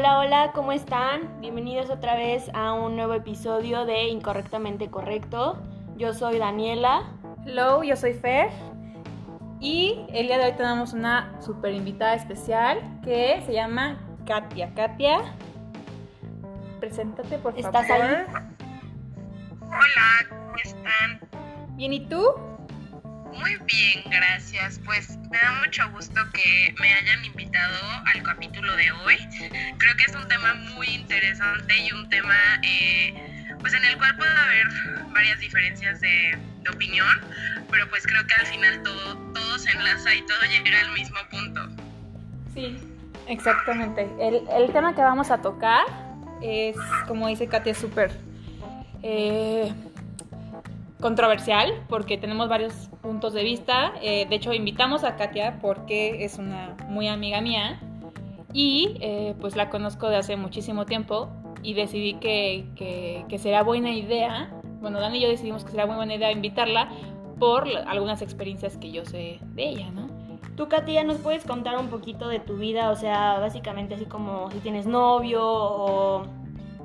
Hola, hola, ¿cómo están? Bienvenidos otra vez a un nuevo episodio de Incorrectamente Correcto. Yo soy Daniela. Hello, yo soy Fer. Y el día de hoy tenemos una super invitada especial que se llama Katia. Katia, preséntate por favor. ¿Estás ahí? Hola, ¿cómo están? Bien, ¿y tú? Muy bien, gracias. Pues me da mucho gusto que me hayan invitado al capítulo de hoy. Creo que es un tema muy interesante y un tema eh, pues en el cual puede haber varias diferencias de, opinión, pero pues creo que al final todo, todo se enlaza y todo llega al mismo punto. Sí, exactamente. El, el tema que vamos a tocar es, como dice Katia, súper eh, controversial porque tenemos varios puntos de vista. Eh, de hecho, invitamos a Katia porque es una muy amiga mía y eh, pues la conozco de hace muchísimo tiempo y decidí que, que, será buena idea, bueno, Dani y yo decidimos que será muy buena idea invitarla por algunas experiencias que yo sé de ella, ¿no? Tú, Katia, ¿nos puedes contar un poquito de tu vida? O sea, básicamente así como si tienes novio o,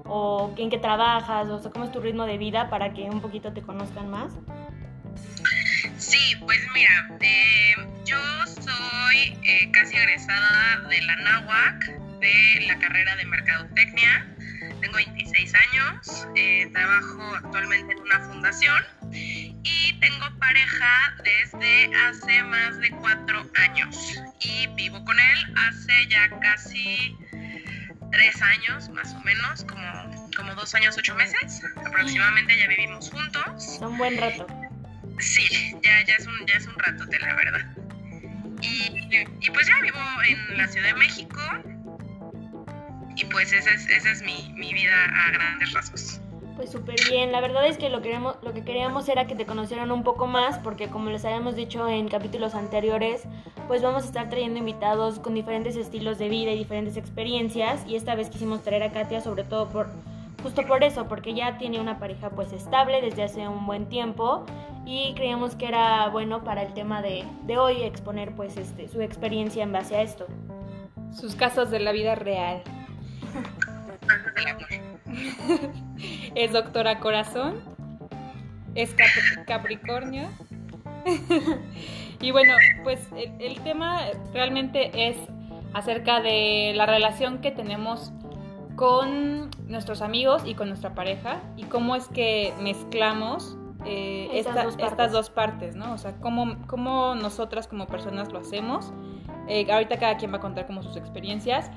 o en qué trabajas, o sea, cómo es tu ritmo de vida para que un poquito te conozcan más. Sí, pues mira, eh, yo soy eh, casi egresada de la NAWAC, de la carrera de Mercadotecnia. Tengo 26 años, eh, trabajo actualmente en una fundación y tengo pareja desde hace más de cuatro años y vivo con él hace ya casi tres años más o menos, como, como dos años, ocho meses aproximadamente ya vivimos juntos. Un buen rato. Sí, ya, ya, es un, ya es un ratote, la verdad. Y, y pues ya vivo en la Ciudad de México. Y pues esa es, esa es mi, mi vida a grandes rasgos. Pues súper bien, la verdad es que lo, queremos, lo que queríamos era que te conocieran un poco más, porque como les habíamos dicho en capítulos anteriores, pues vamos a estar trayendo invitados con diferentes estilos de vida y diferentes experiencias, y esta vez quisimos traer a Katia sobre todo por, justo por eso, porque ya tiene una pareja pues estable desde hace un buen tiempo, y creíamos que era bueno para el tema de, de hoy exponer pues este, su experiencia en base a esto. Sus casos de la vida real. Es doctora corazón, es Cap- Capricornio. y bueno, pues el, el tema realmente es acerca de la relación que tenemos con nuestros amigos y con nuestra pareja y cómo es que mezclamos eh, Estas esta- dos partes. estas dos partes, ¿no? O sea, cómo, cómo nosotras como personas lo hacemos. Eh, ahorita cada quien va a contar como sus experiencias,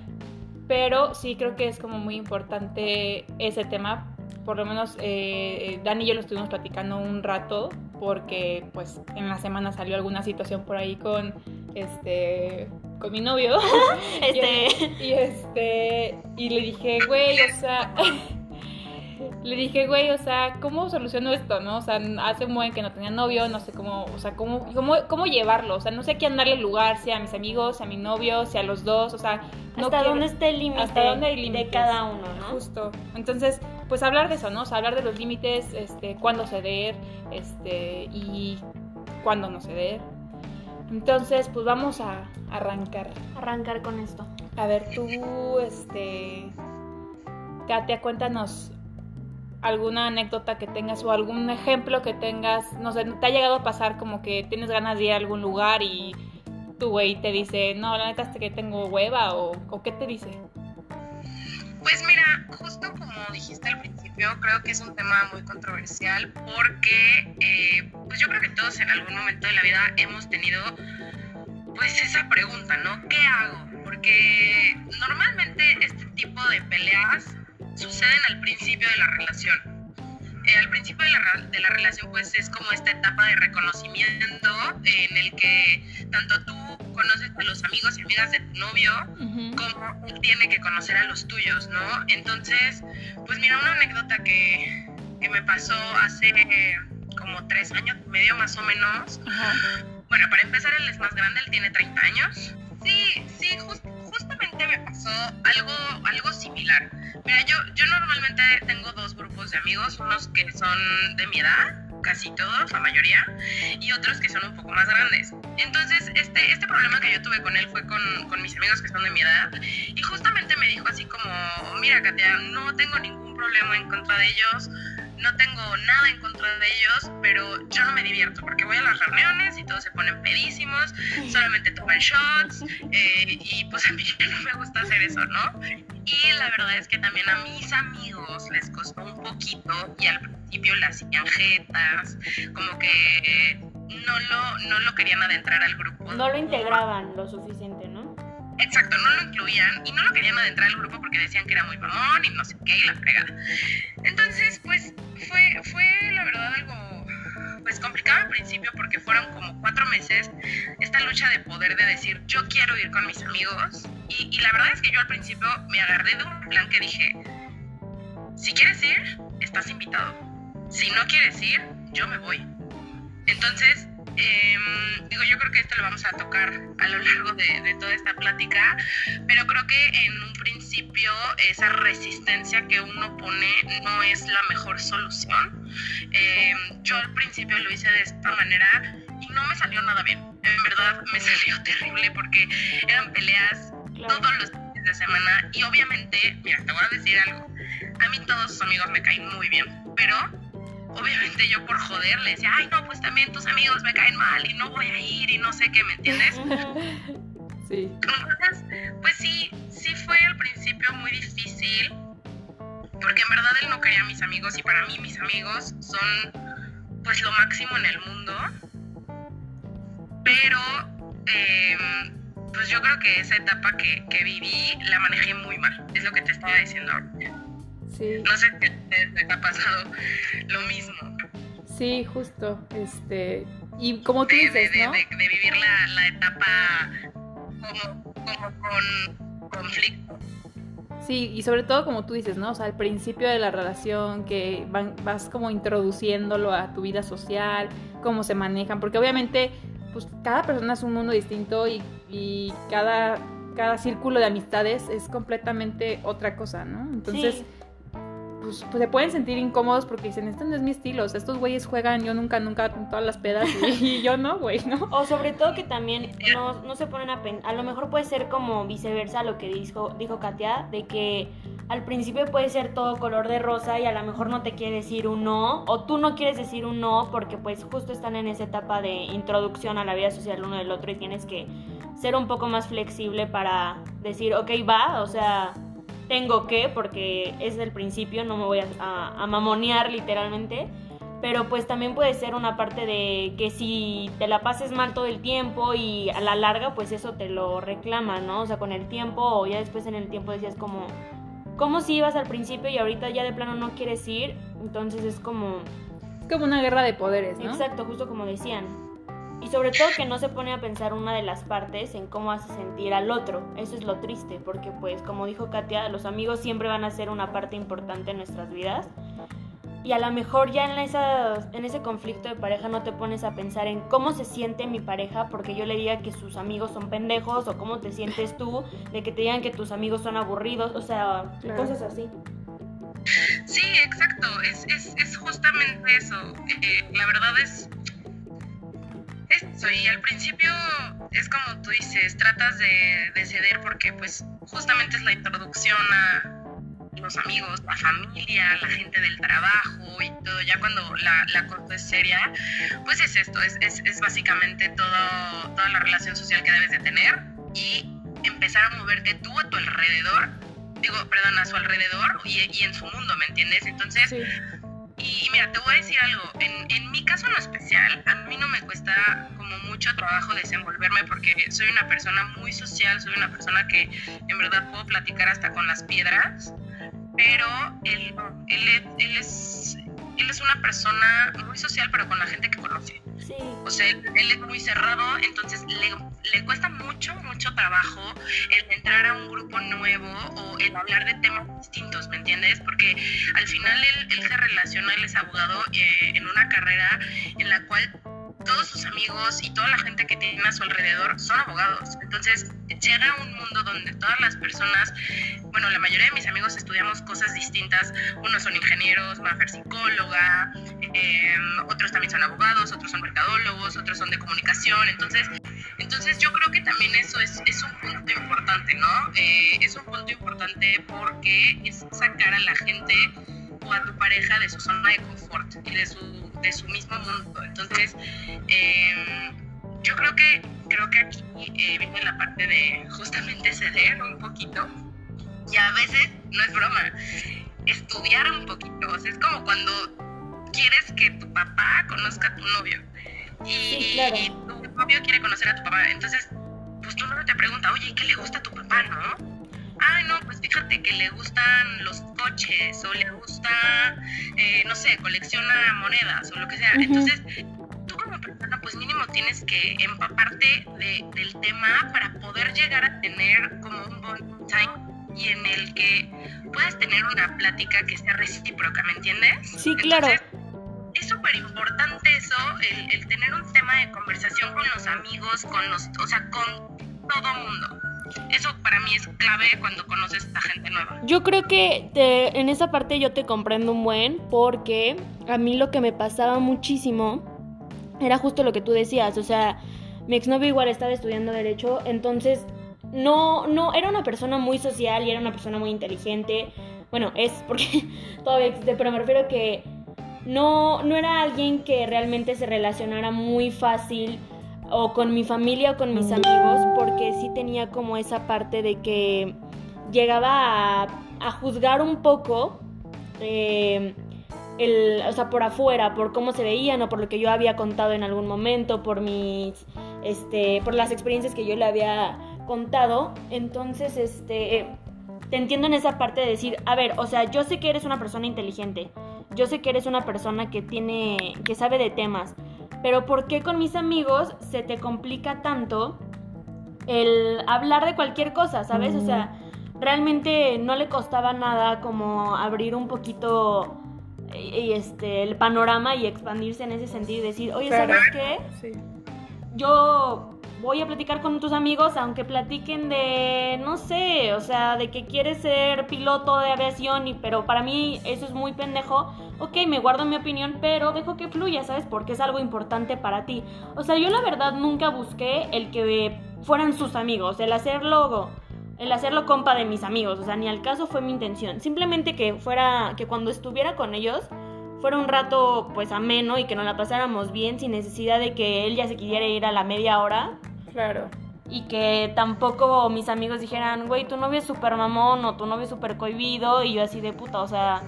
pero sí creo que es como muy importante ese tema. Por lo menos eh, Dani y yo lo estuvimos platicando un rato porque pues en la semana salió alguna situación por ahí con este con mi novio Este, y, y, este y le dije güey o sea le dije güey o sea cómo soluciono esto no o sea hace un buen que no tenía novio no sé cómo o sea cómo cómo, cómo llevarlo o sea no sé a quién darle lugar si a mis amigos si a mi novio si a los dos o sea no hasta quiero- dónde está el límite hasta dónde hay de límites. cada uno, ¿no? Justo. Entonces, pues hablar de eso, ¿no? O sea, hablar de los límites, este, cuándo ceder, este, y cuándo no ceder. Entonces, pues vamos a arrancar. Arrancar con esto. A ver, tú, este, Katia, cuéntanos alguna anécdota que tengas o algún ejemplo que tengas, no sé, te ha llegado a pasar como que tienes ganas de ir a algún lugar y tu güey te dice, no, la neta es que tengo hueva o, qué te dice. Pues mira, justo como dijiste al principio, creo que es un tema muy controversial porque eh, pues yo creo que todos en algún momento de la vida hemos tenido pues esa pregunta, ¿no? ¿Qué hago? Porque normalmente este tipo de peleas suceden al principio de la relación. Eh, al principio de la, de la relación pues es como esta etapa de reconocimiento en el que tanto tú conoces a los amigos y amigas de tu novio, cómo él tiene que conocer a los tuyos, ¿no? Entonces, pues mira, una anécdota que, que me pasó hace eh, como tres años y medio más o menos. Ajá. Bueno, para empezar, él es más grande, él tiene 30 años. Sí, sí, jus- me pasó algo, algo similar. Mira, yo, yo normalmente tengo dos grupos de amigos, unos que son de mi edad, casi todos, la mayoría, y otros que son un poco más grandes. Entonces, este, este problema que yo tuve con él fue con, con mis amigos que son de mi edad y justamente me dijo así como, mira Katia, no tengo ningún problema en contra de ellos, no tengo nada en contra de ellos, pero yo no me divierto porque voy a las reuniones y todos se ponen pedísimos, solamente toman shots eh, y pues a mí no me gusta hacer eso, ¿no? Y la verdad es que también a mis amigos les costó un poquito y al principio las hacían jetas, como que no lo, no lo querían adentrar al grupo. No lo integraban lo suficiente. Exacto, no lo incluían y no lo querían adentrar al grupo porque decían que era muy mamón y no sé qué y la fregada. Entonces, pues fue, fue la verdad algo pues complicado al principio porque fueron como cuatro meses esta lucha de poder de decir yo quiero ir con mis amigos y, y la verdad es que yo al principio me agarré de un plan que dije si quieres ir, estás invitado. Si no quieres ir, yo me voy. Entonces, Em, digo, yo creo que esto lo vamos a tocar a lo largo de, toda esta plática, pero creo que en un principio esa resistencia que uno pone no es la mejor solución. Em, yo al principio lo hice de esta manera y no me salió nada bien. En verdad me salió terrible porque eran peleas todos los días de semana y obviamente, mira, te voy a decir algo. A mí todos sus amigos me caen muy bien, pero obviamente yo por joder le decía, ay, no, pues también tus amigos me caen mal y no voy a ir y no sé qué, ¿me entiendes? Sí. Entonces, pues sí, sí fue al principio muy difícil, porque en verdad él no quería a mis amigos y para mí mis amigos son pues lo máximo en el mundo, pero em, pues yo creo que esa etapa que, que viví la manejé muy mal, es lo que te estaba diciendo ahorita. No sé si te ha pasado lo mismo. Sí, justo. Este, y como tú dices, de, ¿no? de, vivir la, etapa como, con conflicto. Sí, y sobre todo como tú dices, ¿no? O sea, al principio de la relación que vas como introduciéndolo a tu vida social, cómo se manejan, porque obviamente pues cada persona es un mundo distinto y, y cada, cada círculo de amistades es completamente otra cosa, ¿no? Entonces... Pues, pues, se pueden sentir incómodos porque dicen, esto no es mi estilo, estos güeyes juegan, yo nunca, nunca con todas las pedas y, yo no, güey, ¿no? O sobre todo que también no, no se ponen a pensar, a lo mejor puede ser como viceversa lo que dijo, dijo Katia, de que al principio puede ser todo color de rosa y a lo mejor no te quiere decir un no, o tú no quieres decir un no porque pues justo están en esa etapa de introducción a la vida social uno del otro y tienes que ser un poco más flexible para decir, ok, va, o sea tengo que, porque es del principio, no me voy a, mamonear literalmente. Pero pues también puede ser una parte de que si te la pases mal todo el tiempo y a la larga pues eso te lo reclama, ¿no? O sea, con el tiempo o ya después en el tiempo decías como, como si ibas al principio y ahorita ya de plano no quieres ir? Entonces es como... Es como una guerra de poderes, ¿no? Exacto, justo como decían. Y sobre todo que no se pone a pensar una de las partes en cómo hace sentir al otro. Eso es lo triste, porque pues como dijo Katia, los amigos siempre van a ser una parte importante en nuestras vidas. Y a lo mejor ya en, esa, en ese conflicto de pareja no te pones a pensar en cómo se siente mi pareja porque yo le diga que sus amigos son pendejos o cómo te sientes tú de que te digan que tus amigos son aburridos, o sea, cosas así. Sí, exacto, es, es, es justamente eso. Eh, la verdad es eso, y al principio es como tú dices, tratas de, ceder porque pues justamente es la introducción a los amigos, la familia, la gente del trabajo y todo, ya cuando la, la cosa es seria, pues es esto, es, es, es básicamente todo, toda la relación social que debes de tener y empezar a moverte tú a tu alrededor, digo, perdón, a su alrededor y, y en su mundo, ¿me entiendes? Entonces... Y mira, te voy a decir algo, en, en mi caso en especial, a mí no me cuesta como mucho trabajo desenvolverme porque soy una persona muy social, soy una persona que en verdad puedo platicar hasta con las piedras, pero él, él, él es él es una persona muy social, pero con la gente que conoce. O sea, él, es muy cerrado, entonces le, le, cuesta mucho, mucho trabajo el entrar a un grupo nuevo o el hablar de temas distintos, ¿me entiendes? Porque al final él, él se relaciona, él es abogado eh, en una carrera en la cual todos sus amigos y toda la gente que tiene a su alrededor son abogados. Entonces llega un mundo donde todas las personas, bueno, la mayoría de mis amigos estudiamos cosas distintas. Unos son ingenieros, Mafer psicóloga, em, otros también son abogados, otros son mercadólogos, otros son de comunicación. Entonces Entonces yo creo que también eso es, es un punto importante, ¿no? Eh, es un punto importante porque es sacar a la gente a tu pareja de su zona de confort y de su, de su mismo mundo. Entonces, eh, yo creo que, creo que aquí eh, viene la parte de justamente ceder un poquito y a veces, no es broma, estudiar un poquito. O sea, es como cuando quieres que tu papá conozca a tu novio y, tu novio quiere conocer a tu papá. Entonces, pues tu novio te pregunta, oye, ¿qué le gusta a tu papá, no? Ah, no, pues fíjate que le gustan los coches o le gusta, eh, no sé, colecciona monedas o lo que sea. Entonces, tú como persona, pues mínimo tienes que empaparte del tema para poder llegar a tener como un buen time y en el que puedas tener una plática que sea recíproca, ¿me entiendes? Sí, claro. es súper importante eso, el, tener un tema de conversación con los amigos, con los, o sea, con todo mundo. Eso para mí es clave cuando conoces a gente nueva. Yo creo que en esa parte yo te comprendo un buen porque a mí lo que me pasaba muchísimo era justo lo que tú decías, o sea, mi exnovio igual estaba estudiando derecho, entonces no, no, era una persona muy social y era una persona muy inteligente. Bueno, es porque todavía existe, pero me refiero a que no, no era alguien que realmente se relacionara muy fácil o con mi familia o con mis amigos, porque sí tenía como esa parte de que llegaba a, juzgar un poco, eh, el, o sea, por afuera, por cómo se veían o por lo que yo había contado en algún momento, por mis, este, por las experiencias que yo le había contado, entonces, este, te entiendo en esa parte de decir, a ver, o sea, yo sé que eres una persona inteligente, yo sé que eres una persona que tiene, que sabe de temas, pero ¿por qué con mis amigos se te complica tanto el hablar de cualquier cosa, sabes? O sea, realmente no le costaba nada como abrir un poquito y este el panorama y expandirse en ese sentido y decir, oye, ¿sabes qué? Sí. Yo voy a platicar con tus amigos, aunque platiquen de, no sé, o sea, de que quieres ser piloto de aviación, y, pero para mí eso es muy pendejo. Ok, me guardo mi opinión, pero dejo que fluya, ¿sabes? Porque es algo importante para ti. O sea, yo la verdad nunca busqué el que fueran sus amigos, el hacerlo, el hacerlo compa de mis amigos, o sea, ni al caso fue mi intención. Simplemente que fuera, que cuando estuviera con ellos, fuera un rato pues ameno y que nos la pasáramos bien sin necesidad de que él ya se quisiera ir a la media hora. Claro. Y que tampoco mis amigos dijeran, güey, tu novio es súper mamón o tu novio es súper cohibido y yo así de puta, o sea,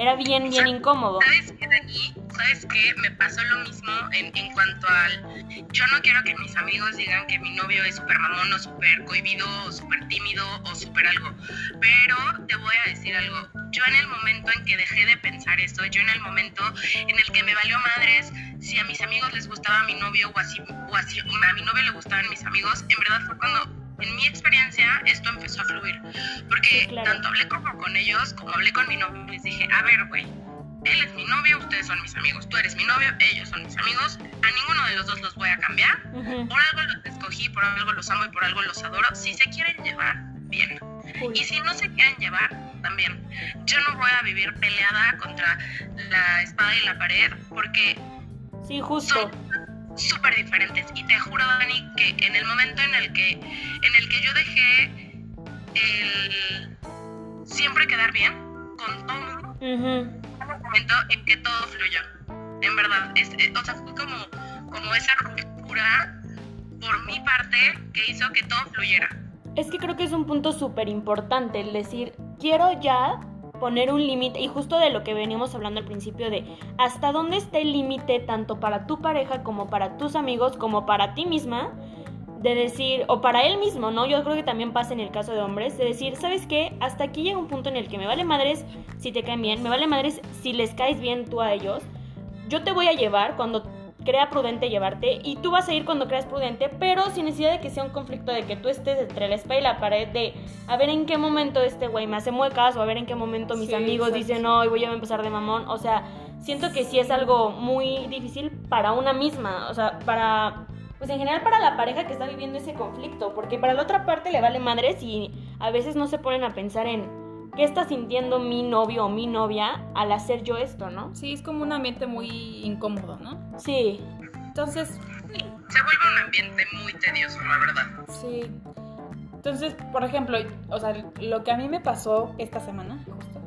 era bien, bien incómodo. ¿Sabes qué, Dani? ¿Sabes qué? Me pasó lo mismo en, en cuanto al... Yo no quiero que mis amigos digan que mi novio es súper mamón o súper cohibido o súper tímido o súper algo. Pero te voy a decir algo. Yo en el momento en que dejé de pensar eso, yo en el momento en el que me valió madres si a mis amigos les gustaba a mi novio o así, o así a mi novio le gustaban mis amigos, en verdad fue cuando en mi experiencia esto empezó a fluir. Porque tanto hablé como con ellos, como hablé con mi novio, les dije, a ver, güey, él es mi novio, ustedes son mis amigos, tú eres mi novio, ellos son mis amigos, a ninguno de los dos los voy a cambiar. Por algo los escogí, por algo los amo y por algo los adoro. Si se quieren llevar, bien. Y si no se quieren llevar, también. Yo no voy a vivir peleada contra la espada y la pared porque... Sí, justo súper diferentes. Y te juro, Dani, que en el momento en el que, en el que yo dejé el siempre quedar bien con todo el mundo, un momento en que todo fluyó. En verdad, es, eh, o sea, fue como, como esa ruptura por mi parte que hizo que todo fluyera. Es que creo que es un punto súper importante el decir, quiero ya poner un límite y justo de lo que veníamos hablando al principio de hasta dónde está el límite tanto para tu pareja como para tus amigos como para ti misma de decir o para él mismo, ¿no? Yo creo que también pasa en el caso de hombres de decir, ¿sabes qué? Hasta aquí llega un punto en el que me vale madres si te caen bien, me vale madres si les caes bien tú a ellos. Yo te voy a llevar cuando crea prudente llevarte y tú vas a ir cuando creas prudente, pero sin necesidad de que sea un conflicto de que tú estés entre la espalda y la pared de a ver en qué momento este güey me hace muecas o a ver en qué momento mis amigos dicen no y voy a empezar de mamón, o sea, siento que sí es algo muy difícil para una misma, o sea, para pues en general para la pareja que está viviendo ese conflicto, porque para la otra parte le vale madres y a veces no se ponen a pensar en ¿qué está sintiendo mi novio o mi novia al hacer yo esto, no? Sí, es como un ambiente muy incómodo, ¿no? Sí. Entonces, se vuelve un ambiente muy tedioso, la verdad. Sí. Entonces, por ejemplo, o sea, lo que a mí me pasó esta semana, justo,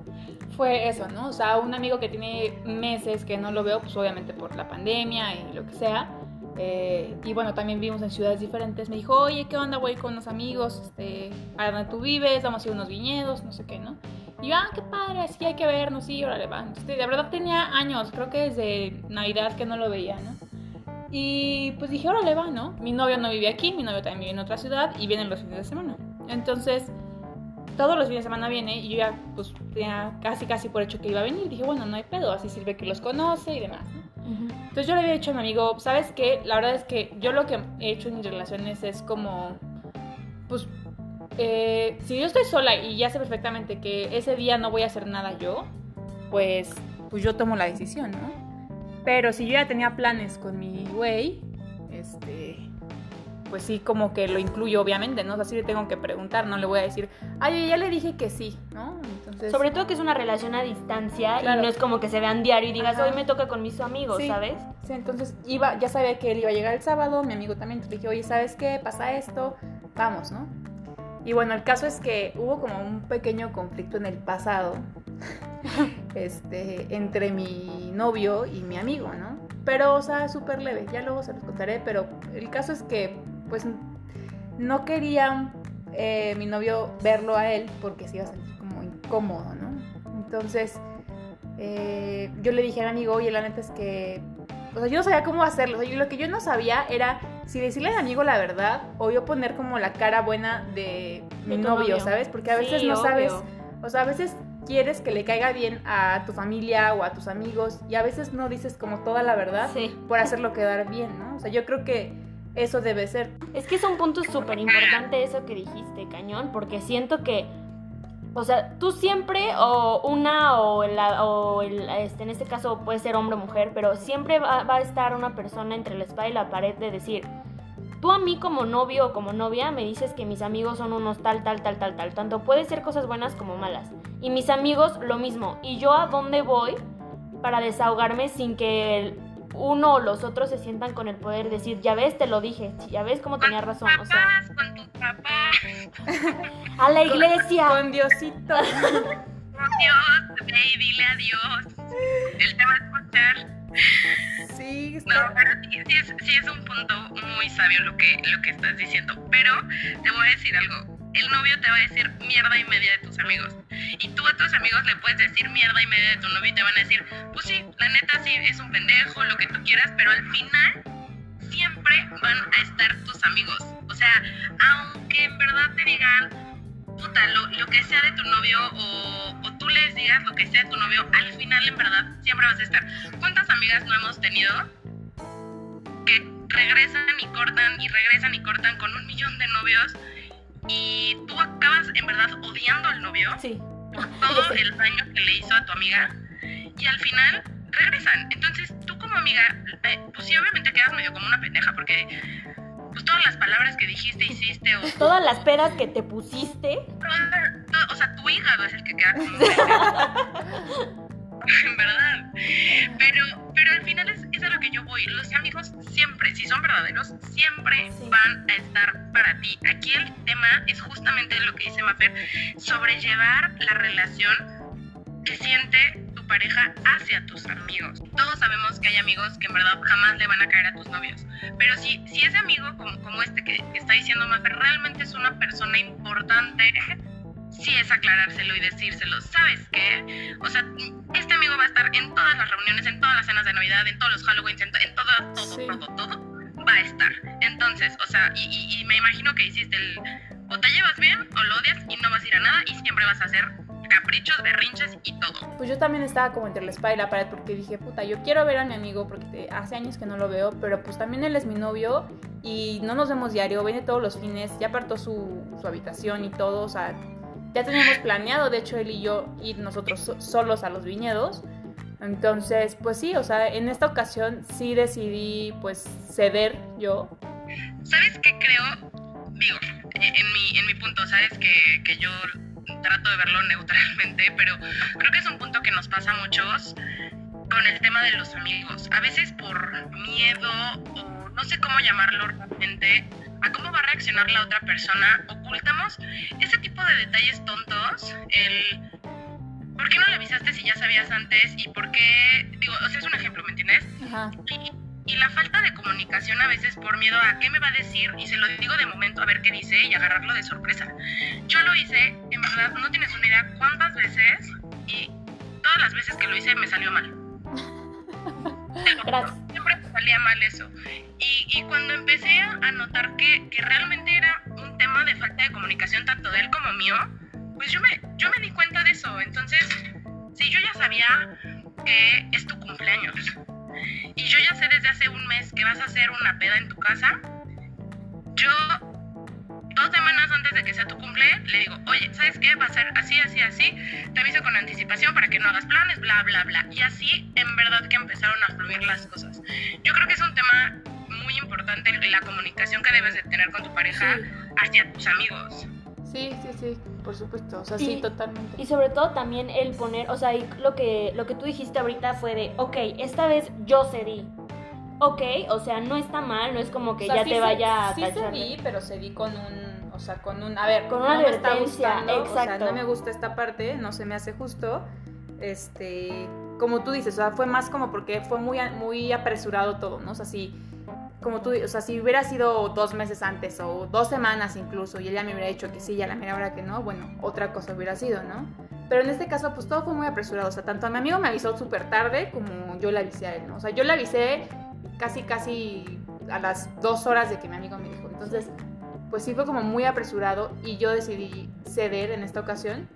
fue eso, ¿no? O sea, un amigo que tiene meses que no lo veo, pues obviamente por la pandemia y lo que sea. Eh, y bueno, también vivimos en ciudades diferentes. Me dijo, oye, ¿qué onda? Voy con unos amigos, este, a donde tú vives, vamos a ir a unos viñedos, no sé qué, ¿no? Y yo, ah, qué padre, sí hay que vernos, sí, órale, va. Entonces, de verdad tenía años, creo que desde Navidad que no lo veía, ¿no? Y pues dije, órale, va, ¿no? Mi novio no vive aquí, mi novio también vive en otra ciudad y vienen los fines de semana. Entonces, todos los fines de semana viene y yo ya, pues, tenía casi, casi por hecho que iba a venir. Dije, bueno, no hay pedo, así sirve que los conoce y demás, ¿no? Entonces yo le había dicho a mi amigo, ¿sabes qué? La verdad es que yo lo que he hecho en mis relaciones es como, pues, eh, si yo estoy sola y ya sé perfectamente que ese día no voy a hacer nada yo, pues, pues yo tomo la decisión, ¿no? Pero si yo ya tenía planes con mi güey, este, pues sí, como que lo incluyo, obviamente, ¿no? O sea, sí le tengo que preguntar, no le voy a decir, ay, ya le dije que sí, ¿no? Entonces, Sobre todo que es una relación a distancia Claro. y no es como que se vean diario y digas, Ajá. hoy me toca con mis amigos, Sí. ¿sabes? Sí, entonces iba, ya sabía que él iba a llegar el sábado, mi amigo también, entonces dije, oye, ¿sabes qué? Pasa esto, vamos, ¿no? Y bueno, el caso es que hubo como un pequeño conflicto en el pasado este, entre mi novio y mi amigo, ¿no? Pero, o sea, súper leve, ya luego se los contaré, pero el caso es que, pues, no quería eh, mi novio verlo a él porque se iba a sentir como incómodo, ¿no? Entonces, eh, yo le dije al amigo, oye, la neta es que, o sea, yo no sabía cómo hacerlo, o sea, yo- lo que yo no sabía era si decirle al amigo la verdad o yo poner como la cara buena de mi De novio, novio. ¿sabes? Porque a veces Sí, no obvio. sabes, o sea, a veces quieres que le caiga bien a tu familia o a tus amigos y a veces no dices como toda la verdad Sí. por hacerlo quedar bien, ¿no? O sea, yo creo que eso debe ser. Es que es un punto súper importante eso que dijiste, cañón, porque siento que, o sea, tú siempre, o una, o, la, o el, este, en este caso puede ser hombre o mujer, pero siempre va, a estar una persona entre la espada y la pared de decir, tú a mí como novio o como novia me dices que mis amigos son unos tal, tal, tal, tal, tal, tanto puede ser cosas buenas como malas. Y mis amigos lo mismo. Y yo a dónde voy para desahogarme sin que uno o los otros se sientan con el poder de decir, ya ves, te lo dije, ya ves cómo tenía razón. O sea, con tus papás. a la iglesia. Con Diosito. Oh, Dios, ve y dile adiós. Él te va a escuchar. Sí, No, está- pero sí, sí es, sí es un punto muy sabio lo que, lo que estás diciendo. Pero te voy a decir algo. El novio te va a decir mierda y media de tus amigos. Y tú a tus amigos le puedes decir mierda y media de tu novio y te van a decir, pues sí, la neta sí es un pendejo, lo que tú quieras, pero al final siempre van a estar tus amigos. O sea, aunque en verdad te digan, puta, lo, lo que sea de tu novio o, o tú les digas lo que sea de tu novio, al final en verdad siempre vas a estar. ¿Cuántas amigas no hemos tenido que regresan y cortan y regresan y cortan con un millón de novios y tú acabas en verdad odiando al novio Sí. por todo el daño que le hizo a tu amiga y al final regresan. Entonces tú como amiga, eh, pues sí, obviamente quedas medio como una pendeja porque pues todas las palabras que dijiste, hiciste o Todas las pedas que te pusiste. todo- todo- o sea, tu hígado es el que queda como. en verdad. Pero, pero al final es, es a lo que yo voy. Los amigos siempre, si son verdaderos, siempre Sí. van a estar para ti. Aquí el tema es justamente lo que dice Mafer, sobrellevar la relación que siente tu pareja hacia tus amigos. Todos sabemos que hay amigos que en verdad jamás le van a caer a tus novios. Pero si, si ese amigo como, como este que, que está diciendo Mafer realmente es una persona importante, sí es aclarárselo y decírselo. ¿Sabes qué? O sea, este amigo va a estar en todas las reuniones, en todas las cenas de Navidad, en todos los Halloween, en, to- en todo, todo, Sí. todo, todo. Va a estar. Entonces, o sea, y, y- y me imagino que hiciste el. O te llevas bien o lo odias y no vas a ir a nada y siempre vas a hacer caprichos, berrinches y todo. Pues yo también estaba como entre la espada y la pared porque dije, puta, yo quiero ver a mi amigo porque hace años que no lo veo, pero pues también él es mi novio y no nos vemos diario, viene todos los fines, ya apartó su, su habitación y todo, o sea, ya teníamos planeado, de hecho, él y yo ir nosotros so- solos a los viñedos. Entonces, pues sí, o sea, en esta ocasión sí decidí pues ceder yo. ¿Sabes qué creo? Digo, eh, en mi, en mi punto, ¿sabes? Que, que yo trato de verlo neutralmente, pero creo que es un punto que nos pasa a muchos con el tema de los amigos. A veces por miedo o no sé cómo llamarlo realmente, a cómo va a reaccionar la otra persona, ocultamos ese tipo de detalles tontos, el ¿por qué no le avisaste si ya sabías antes? Y por qué, digo, o sea, es un ejemplo, ¿me entiendes? Ajá. Y, y la falta de comunicación a veces por miedo a qué me va a decir y se lo digo de momento a ver qué dice y agarrarlo de sorpresa. Yo lo hice, en verdad, no tienes una idea cuántas veces y todas las veces que lo hice me salió mal. Gracias. Siempre me salía mal eso. Y, y cuando empecé a notar que, que realmente era un tema de falta de comunicación tanto de él como mío, pues yo me, yo me di cuenta de eso. Entonces, si yo ya sabía que es tu cumpleaños y yo ya sé desde hace un mes que vas a hacer una peda en tu casa, yo dos semanas antes de que sea tu cumple le digo, oye, ¿sabes qué? Va a ser así, así, así. Te aviso con anticipación para que no hagas planes, bla, bla, bla. Y así, en verdad, que empezaron a fluir las cosas. Yo creo que es un tema muy importante la comunicación que debes de tener con tu pareja Sí. hacia tus amigos. Sí, sí, sí, por supuesto. O sea, Y- sí, totalmente. Y sobre todo también el poner, o sea, lo que, lo que tú dijiste ahorita fue de, ok, esta vez yo cedí. Ok, o sea, no está mal, no es como que O sea, ya sí te vaya a Sí tachar de- cedí, pero cedí con un, o sea, con un, a ver, Con una no me está gustando, o sea, exacto. no me gusta esta parte, no se me hace justo, este, como tú dices, o sea, fue más como porque fue muy, muy apresurado todo, ¿no? O sea, si, como tú, o sea, si hubiera sido dos meses antes o dos semanas incluso y ella me hubiera dicho que sí y a la mera hora que no, bueno, otra cosa hubiera sido, ¿no? Pero en este caso, pues todo fue muy apresurado, o sea, tanto a mi amigo me avisó súper tarde como yo le avisé a él, ¿no? O sea, yo le avisé casi, casi a las dos horas de que mi amigo me dijo. Entonces, pues sí fue como muy apresurado y yo decidí ceder en esta ocasión,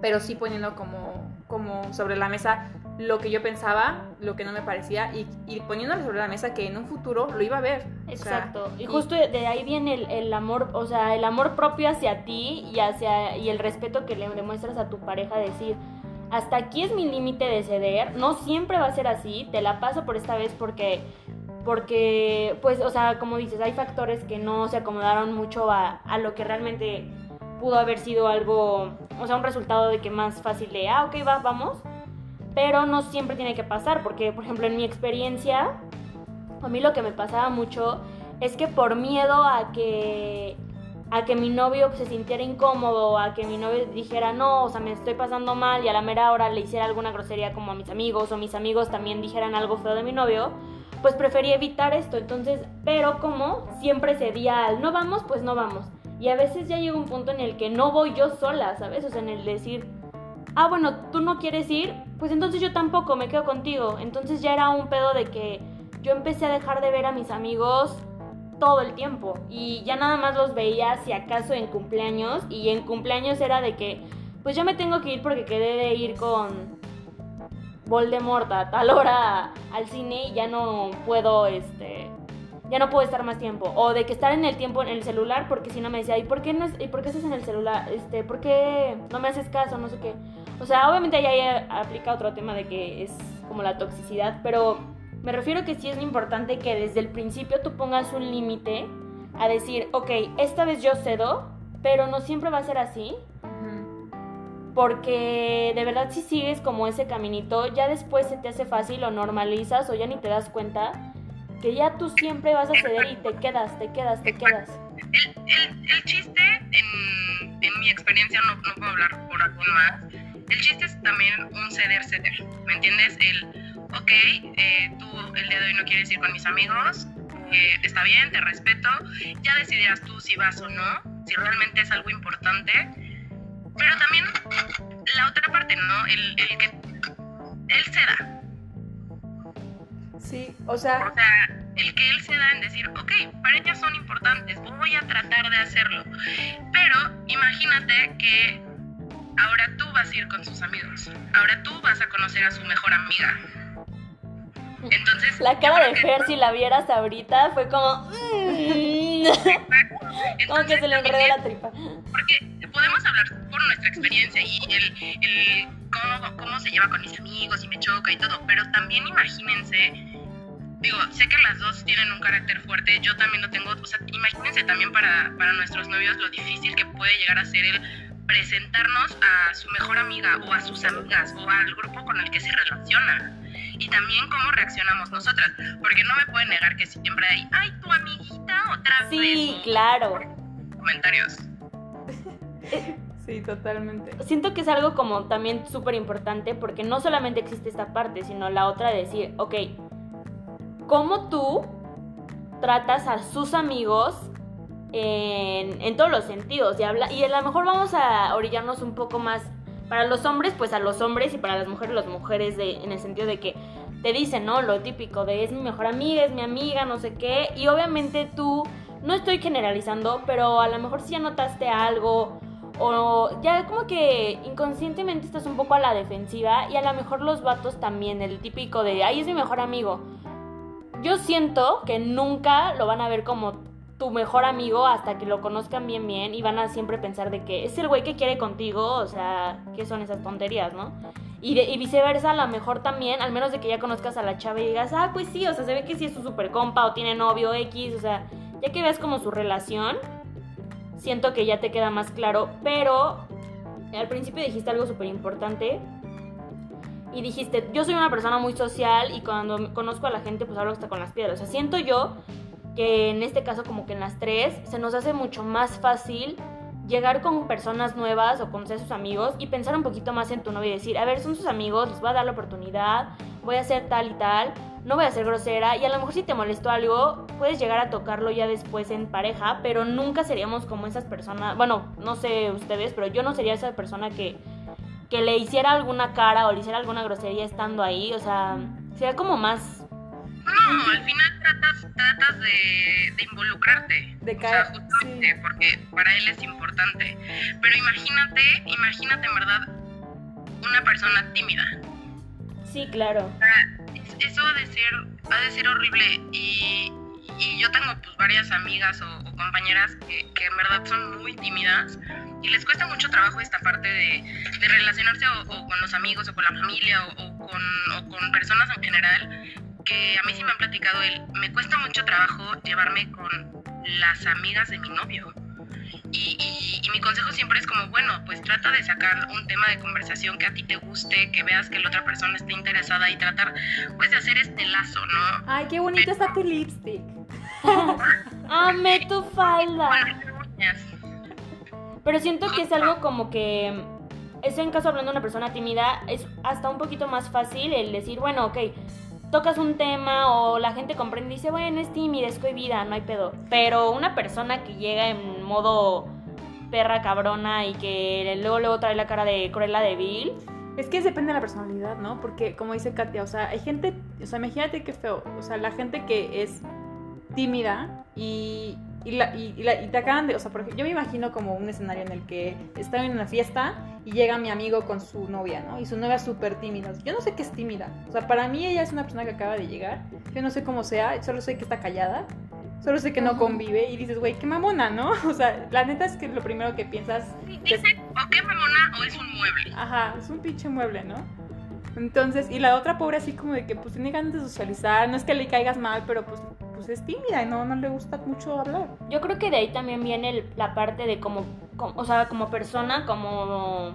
pero sí poniendo como, como sobre la mesa lo que yo pensaba, lo que no me parecía y, y poniéndole sobre la mesa que en un futuro lo iba a ver. O sea, Exacto. y y- justo de ahí viene el, el amor, o sea, el amor propio hacia ti y hacia y el respeto que le demuestras a tu pareja, decir, hasta aquí es mi límite de ceder, no siempre va a ser así, te la paso por esta vez porque porque pues, o sea, como dices, hay factores que no se acomodaron mucho a, a lo que realmente pudo haber sido algo, o sea, un resultado de que más fácil de, ah, ok, va, vamos. Pero no siempre tiene que pasar, porque, por ejemplo, en mi experiencia, a mí lo que me pasaba mucho es que por miedo a que a que mi novio se sintiera incómodo, a que mi novio dijera no, o sea, me estoy pasando mal y a la mera hora le hiciera alguna grosería como a mis amigos o mis amigos también dijeran algo feo de mi novio, pues preferí evitar esto. Entonces, pero como siempre cedía al no vamos, pues no vamos. Y a veces ya llega un punto en el que no voy yo sola, ¿sabes? O sea, en el decir, ah, bueno, tú no quieres ir, pues entonces yo tampoco, me quedo contigo. Entonces ya era un pedo de que yo empecé a dejar de ver a mis amigos todo el tiempo. Y ya nada más los veía si acaso en cumpleaños. Y en cumpleaños era de que pues ya me tengo que ir porque quedé de ir con Voldemort a tal hora al cine y ya no puedo este ya no puedo estar más tiempo. O de que estar en el tiempo en el celular porque si no me decía y por qué no es- y por qué estás en el celular este por qué no me haces caso no sé qué o sea obviamente ya aplica otro tema de que es como la toxicidad pero me refiero que sí es importante que desde el principio tú pongas un límite a decir, ok, esta vez yo cedo, pero no siempre va a ser así, porque de verdad si sigues como ese caminito, ya después se te hace fácil o normalizas o ya ni te das cuenta que ya tú siempre vas a ceder y te quedas, te quedas, te quedas. El, el, el chiste, en, en mi experiencia, no, no puedo hablar por alguien más, el chiste es también un ceder-ceder, ¿me entiendes? El, ok, eh, tú el día de hoy no quieres ir con mis amigos, eh, está bien, te respeto, ya decidirás tú si vas o no, si realmente es algo importante, pero también la otra parte, ¿no? El, el que él ceda, Sí, o sea, o sea, el que él se da en decir, ok, para ellas son importantes, voy a tratar de hacerlo. Pero imagínate que ahora tú vas a ir con sus amigos, ahora tú vas a conocer a su mejor amiga. Entonces, La cara de Fer, si la vieras ahorita, fue como... mm, como que se le enredó la tripa. Porque podemos hablar por nuestra experiencia y el, el cómo, cómo se lleva con mis amigos y me choca y todo, pero también imagínense, digo, sé que las dos tienen un carácter fuerte, yo también lo tengo, o sea, imagínense también para, para nuestros novios lo difícil que puede llegar a ser el presentarnos a su mejor amiga o a sus amigas o al grupo con el que se relaciona. Y también cómo reaccionamos nosotras, porque no me pueden negar que siempre hay, ay, tu amiguita otra Sí, vez. claro. Comentarios. Sí, totalmente. Siento que es algo como también súper importante porque no solamente existe esta parte, sino la otra de decir, ok, ¿cómo tú tratas a sus amigos en, en todos los sentidos? Y, habla, y a lo mejor vamos a orillarnos un poco más para los hombres, pues a los hombres y para las mujeres, las mujeres de, en el sentido de que te dicen, ¿no? Lo típico de es mi mejor amiga, es mi amiga, no sé qué. Y obviamente tú, no estoy generalizando, pero a lo mejor si ya notaste algo o ya como que inconscientemente estás un poco a la defensiva y a lo mejor los vatos también, el típico de, ay, es mi mejor amigo. Yo siento que nunca lo van a ver como tu mejor amigo hasta que lo conozcan bien bien y van a siempre pensar de que es el güey que quiere contigo, o sea, ¿qué son esas tonterías, no? Y, de- y viceversa, a lo mejor también, al menos de que ya conozcas a la chava y digas, ah, pues sí, o sea, se ve que sí es su super compa o tiene novio X, o sea, ya que veas como su relación, siento que ya te queda más claro, pero al principio dijiste algo súper importante y dijiste, yo soy una persona muy social y cuando conozco a la gente pues hablo hasta con las piedras. O sea, siento yo que en este caso como que en las tres se nos hace mucho más fácil llegar con personas nuevas o conocer a sus amigos y pensar un poquito más en tu novio y decir, a ver, son sus amigos, les voy a dar la oportunidad, voy a hacer tal y tal, no voy a ser grosera y a lo mejor si te molestó algo, puedes llegar a tocarlo ya después en pareja, pero nunca seríamos como esas personas, bueno, no sé ustedes, pero yo no sería esa persona que, que le hiciera alguna cara o le hiciera alguna grosería estando ahí, o sea, sería como más... No, al final tratas, tratas de, de involucrarte. De o sea, justamente, sí. porque para él es importante. Pero imagínate, imagínate en verdad una persona tímida. Sí, claro. Es- Eso ha de ser, ha de ser horrible. Y, y yo tengo pues varias amigas o, o compañeras que, que en verdad son muy tímidas y les cuesta mucho trabajo esta parte de, de relacionarse o, o con los amigos o con la familia o, o con, o con personas en general que a mí sí me han platicado él, me cuesta mucho trabajo llevarme con las amigas de mi novio. Y, y- y mi consejo siempre es como, bueno, pues trata de sacar un tema de conversación que a ti te guste, que veas que la otra persona esté interesada y tratar pues de hacer este lazo, ¿no? Ay, qué bonito está tu lipstick. Amé tu falda. Bueno. Pero siento que es algo como que, eso en caso hablando de una persona tímida, es hasta un poquito más fácil el decir, bueno, ok, tocas un tema o la gente comprende y dice, bueno, es tímida, es cohibida, no hay pedo. Pero una persona que llega en modo perra cabrona y que luego luego trae la cara de Cruella de Vil, Es que depende de la personalidad, ¿no? Porque como dice Katia, o sea, hay gente, o sea, imagínate qué feo, o sea, la gente que es tímida y, y, la- y- y la- y te acaban de, o sea, por ejemplo, yo me imagino como un escenario en el que están en una fiesta y llega mi amigo con su novia, ¿no? Y su novia es súper tímida. Yo no sé qué es tímida, o sea, para mí ella es una persona que acaba de llegar, yo no sé cómo sea, solo sé que está callada. Solo sé que no convive y dices, güey, qué mamona, ¿no? O sea, la neta es que lo primero que piensas Dice, o qué mamona o es un mueble. Ajá, es un pinche mueble, ¿no? Entonces, y la otra pobre así como de que pues tiene ganas de socializar, no es que le caigas mal, pero pues, pues es tímida y no, no le gusta mucho hablar. yo creo que de ahí también viene el- la parte de como, como- o sea, como persona, como,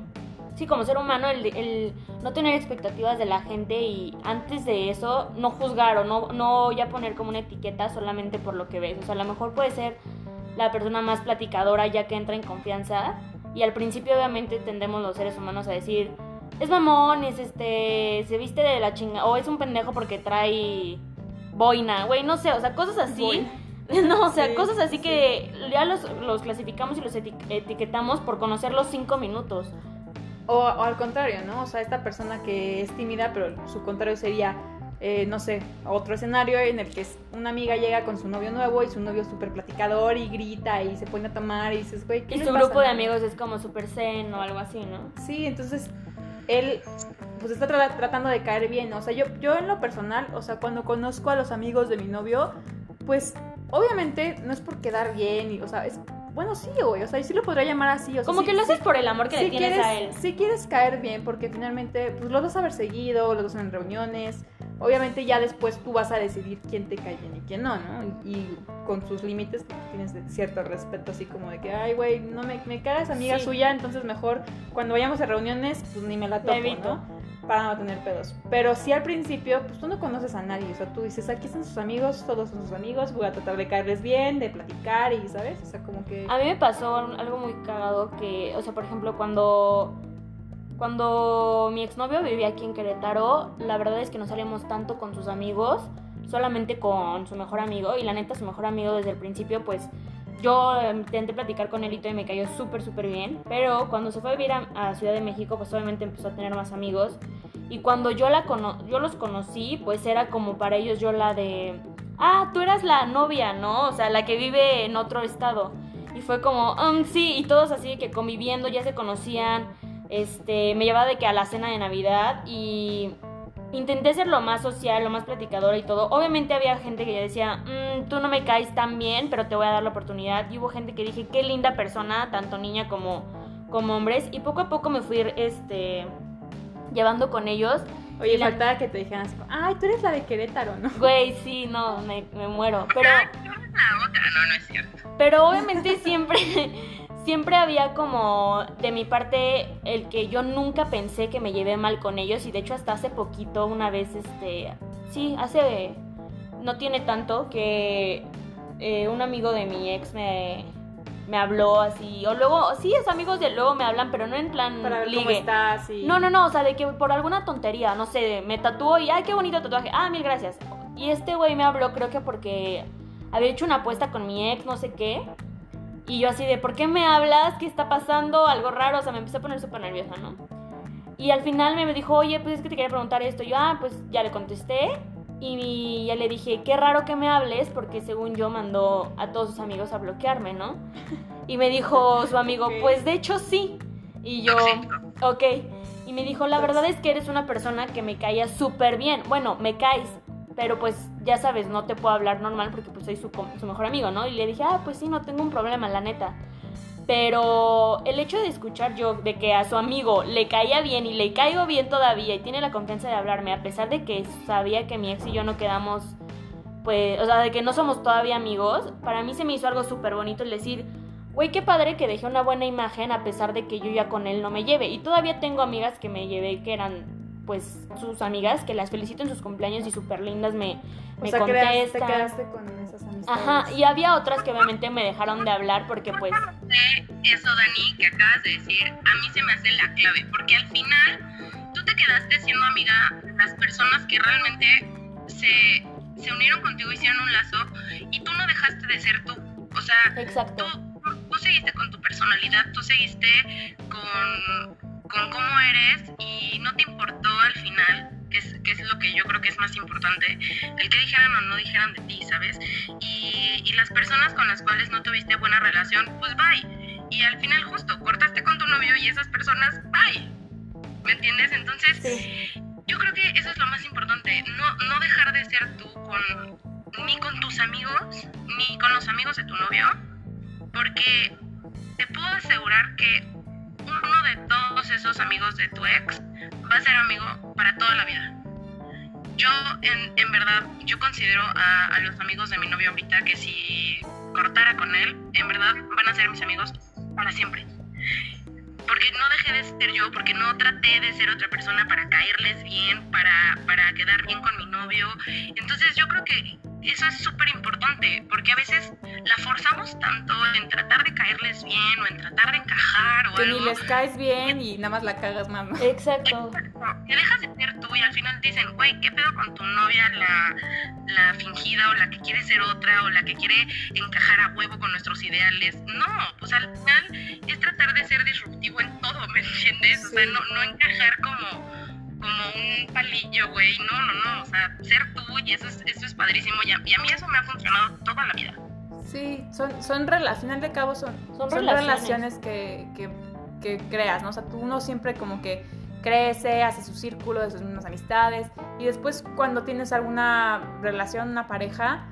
sí, como ser humano, el, el no tener expectativas de la gente y antes de eso no juzgar o no, no ya poner como una etiqueta solamente por lo que ves. O sea, a lo mejor puede ser la persona más platicadora ya que entra en confianza y al principio obviamente tendemos los seres humanos a decir, es mamón, es este, se viste de la chinga, o es un pendejo porque trae boina, güey, no sé, o sea, cosas así. Boina. No, o sea, Sí, cosas así sí. que ya los, los clasificamos y los eti- etiquetamos por conocer los cinco minutos. O, o al contrario, ¿no? O sea, esta persona que es tímida, pero su contrario sería, eh, no sé, otro escenario en el que una amiga llega con su novio nuevo y su novio es súper platicador y grita y se pone a tomar y dices, güey, ¿qué Y su pasa, grupo de amigos es como super zen o algo así, ¿no? Sí, entonces él pues está tra- tratando de caer bien. O sea, yo, yo en lo personal, o sea, cuando conozco a los amigos de mi novio, pues obviamente no es por quedar bien, y, o sea, es, bueno, sí, güey, o sea, y sí lo podría llamar así. O sea, Como sí- que lo sí- haces por el amor que le tienes quieres, a él. si quieres caer bien, porque finalmente pues los vas a ver seguido, los ver en reuniones. Obviamente ya después tú vas a decidir quién te cae bien y quién no, ¿no? Y, con sus límites tienes cierto respeto, así como de que, ay, güey, no me, me cagas amiga Sí. suya, entonces mejor cuando vayamos a reuniones, pues ni me la topo. ¿no? para no tener pedos. Pero sí al principio, pues tú no conoces a nadie. O sea, tú dices, aquí están sus amigos, todos son sus amigos, voy a tratar de caerles bien, de platicar y, ¿sabes? O sea, como que... A mí me pasó algo muy cagado que, o sea, por ejemplo, cuando... Cuando mi exnovio vivía aquí en Querétaro, la verdad es que no salíamos tanto con sus amigos, solamente con su mejor amigo. Y la neta, su mejor amigo desde el principio, pues yo intenté platicar con él y todo y me cayó súper, súper bien. Pero cuando se fue a vivir a, Ciudad de México, pues obviamente empezó a tener más amigos. Y cuando yo, la yo los conocí, pues era como para ellos yo la de... Ah, tú eras la novia, ¿no? O sea, la que vive en otro estado. Y fue como, um, sí, y todos así que conviviendo, ya se conocían. Este, me llevaba de que a la cena de Navidad y intenté ser lo más social, lo más platicadora y todo. Obviamente había gente que yo decía, mm, tú no me caes tan bien, pero te voy a dar la oportunidad. Y hubo gente que dije, qué linda persona, tanto niña como, como hombres. Y poco a poco me fui este, llevando con ellos. Oye, faltaba que te dijeran ay, tú eres la de Querétaro, ¿no? Güey, sí, no, me, me muero. Pero... La otra, no, no es cierto. Pero obviamente siempre siempre había como de mi parte el que yo nunca pensé que me llevé mal con ellos y de hecho hasta hace poquito una vez este sí hace no tiene tanto que eh, un amigo de mi ex me, me habló así o luego sí es amigos de luego me hablan pero no en plan para ver cómo estás y... no no no o sea de que por alguna tontería no sé me tatuó y ay qué bonito tatuaje ah mil gracias y este güey me habló creo que porque había hecho una apuesta con mi ex no sé qué y yo así de, ¿por qué me hablas? ¿Qué está pasando? Algo raro, o sea, me empecé a poner súper nerviosa, ¿no? Y al final me dijo, oye, pues es que te quería preguntar esto. Y yo, ah, pues ya le contesté. Y ya le dije, qué raro que me hables, porque según yo mandó a todos sus amigos a bloquearme, ¿no? Y me dijo su amigo, pues de hecho sí. Y yo, ok. Y me dijo, la verdad es que eres una persona que me caía súper bien. Bueno, me caes, pero pues ya sabes, no te puedo hablar normal porque pues soy su, su, mejor amigo, ¿no? Y le dije, ah, pues sí, no tengo un problema, la neta. Pero el hecho de escuchar yo de que a su amigo le caía bien y le caigo bien todavía y tiene la confianza de hablarme, a pesar de que sabía que mi ex y yo no quedamos, pues, o sea, de que no somos todavía amigos, para mí se me hizo algo súper bonito el decir, güey, qué padre que dejé una buena imagen a pesar de que yo ya con él no me lleve. Y todavía tengo amigas que me llevé que eran pues sus amigas que las felicito en sus cumpleaños y súper lindas me, o sea, contestan. te quedaste con esas amistades. Ajá, y había otras que obviamente me dejaron de hablar porque pues... Eso, Dani, que acabas de decir, a mí se me hace la clave, porque al final tú te quedaste siendo amiga de las personas que realmente se, se unieron contigo, hicieron un lazo, y tú no dejaste de ser tú. O sea, Exacto. Tú, tú seguiste con tu personalidad, tú seguiste con con cómo eres y no te importó al final, que es, que es lo que yo creo que es más importante, el que dijeran o no dijeran de ti, ¿sabes? Y, y las personas con las cuales no tuviste buena relación, pues bye. Y al final justo cortaste con tu novio y esas personas, bye. ¿Me entiendes? Entonces, yo creo que eso es lo más importante, no, no dejar de ser tú con, ni con tus amigos, ni con los amigos de tu novio, porque te puedo asegurar que uno de todos esos amigos de tu ex va a ser amigo para toda la vida. Yo, en, verdad, yo considero a, a, los amigos de mi novio ahorita que si cortara con él, en verdad van a ser mis amigos para siempre. Porque no dejé de ser yo, porque no traté de ser otra persona para caerles bien, para, para quedar bien con mi novio. Entonces yo creo que eso es súper importante, porque a veces la forzamos tanto en tratar de caerles bien o en tratar de encajar o que algo. ni les caes bien y nada más la cagas más. ¿no? Exacto. Que dejas de ser tú y al final dicen, güey, ¿qué pedo con tu novia, la, la fingida o la que quiere ser otra o la que quiere encajar a huevo con nuestros ideales? No, pues al final es tratar de ser disruptivo en todo, ¿me entiendes? O sea, no, no encajar como como un palillo, güey. No, no, no. O sea, ser tú y eso es, eso es padrísimo. Y a, y a mí eso me ha funcionado toda la vida. Sí, son, son al final de cabo son, son, son relaciones, que, que, que, creas, ¿no? O sea, tú uno siempre como que crece, hace su círculo de sus mismas amistades y después cuando tienes alguna relación, una pareja,